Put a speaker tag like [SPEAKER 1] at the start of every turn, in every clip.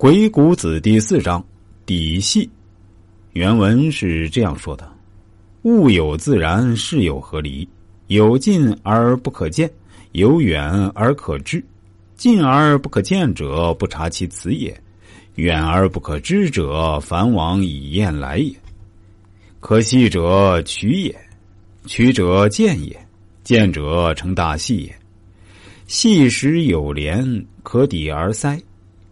[SPEAKER 1] 鬼谷子第四章，底细。原文是这样说的：物有自然，事有合离。有近而不可见，有远而可知。近而不可见者，不察其辞也；远而不可知者，凡往以验来也。可细者取也，取者见也，见者成大细也。细时有连，可抵而塞。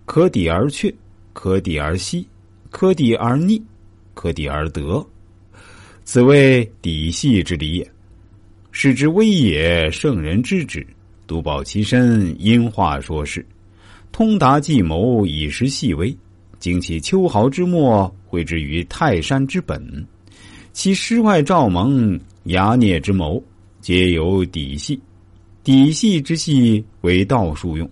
[SPEAKER 1] 可抵而却，可抵而息，可抵而逆，可抵而得，此谓底细之理也。是之微也，圣人知之，独保其身。因话说事，通达计谋，以识细微。经其秋毫之末，绘之于泰山之本。其师外赵蒙，牙孽之谋，皆有底细。底细之细，为道术用。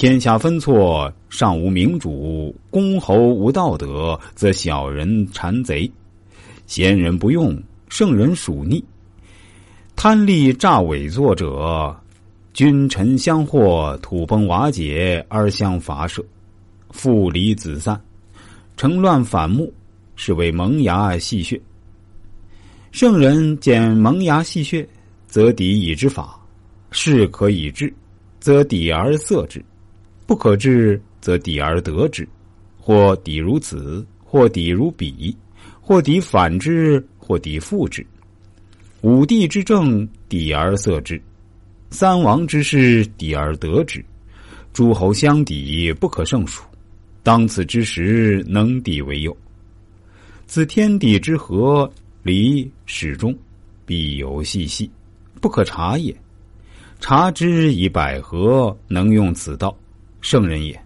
[SPEAKER 1] 天下分错，尚无明主；公侯无道德，则小人谗贼。贤人不用，圣人属逆。贪利诈伪作者，君臣相惑，土崩瓦解而相伐舍，父离子散，成乱反目，是为萌芽细血。圣人见萌芽细血，则抵以之法；事可以治，则抵而色之。不可治，则抵而得之；或抵如此，或抵如彼，或抵反之，或抵复之。五帝之政，抵而色之；三王之事，抵而得之。诸侯相抵，不可胜数。当此之时，能抵为有。自天地之和，离始终，必有细细，不可察也。察之以百合，能用此道。圣人也，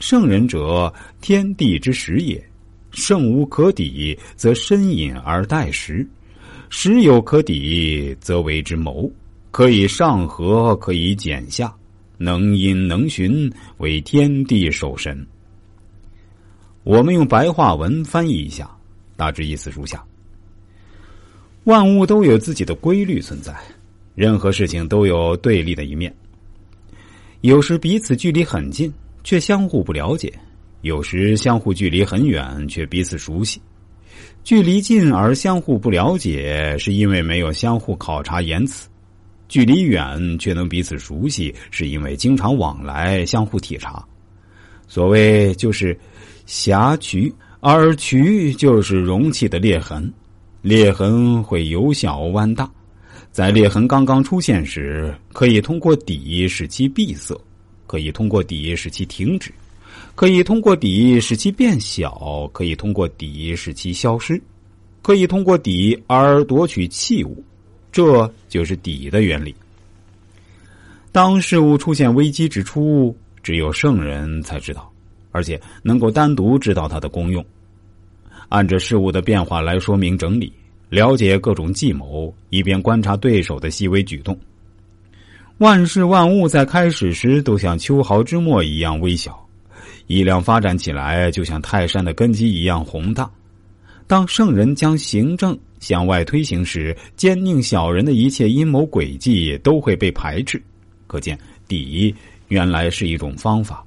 [SPEAKER 1] 圣人者，天地之始也。圣无可抵，则深隐而待时；时有可抵，则为之谋。可以上合，可以减下，能因能循，为天地守神。我们用白话文翻译一下，大致意思如下：万物都有自己的规律存在，任何事情都有对立的一面。有时彼此距离很近，却相互不了解；有时相互距离很远，却彼此熟悉。距离近而相互不了解，是因为没有相互考察言辞；距离远却能彼此熟悉，是因为经常往来，相互体察。所谓就是狭渠，而渠就是容器的裂痕，裂痕会由小弯大。在裂痕刚刚出现时，可以通过底使其闭塞，可以通过底使其停止，可以通过底使其变小，可以通过底使其消失，可以通过底而夺取器物，这就是底的原理。当事物出现危机之初，只有圣人才知道，而且能够单独知道它的功用，按着事物的变化来说明整理。了解各种计谋，以便观察对手的细微举动。万事万物在开始时都像秋毫之末一样微小，力量发展起来就像泰山的根基一样宏大。当圣人将行政向外推行时，奸佞小人的一切阴谋诡计都会被排斥。可见，底原来是一种方法。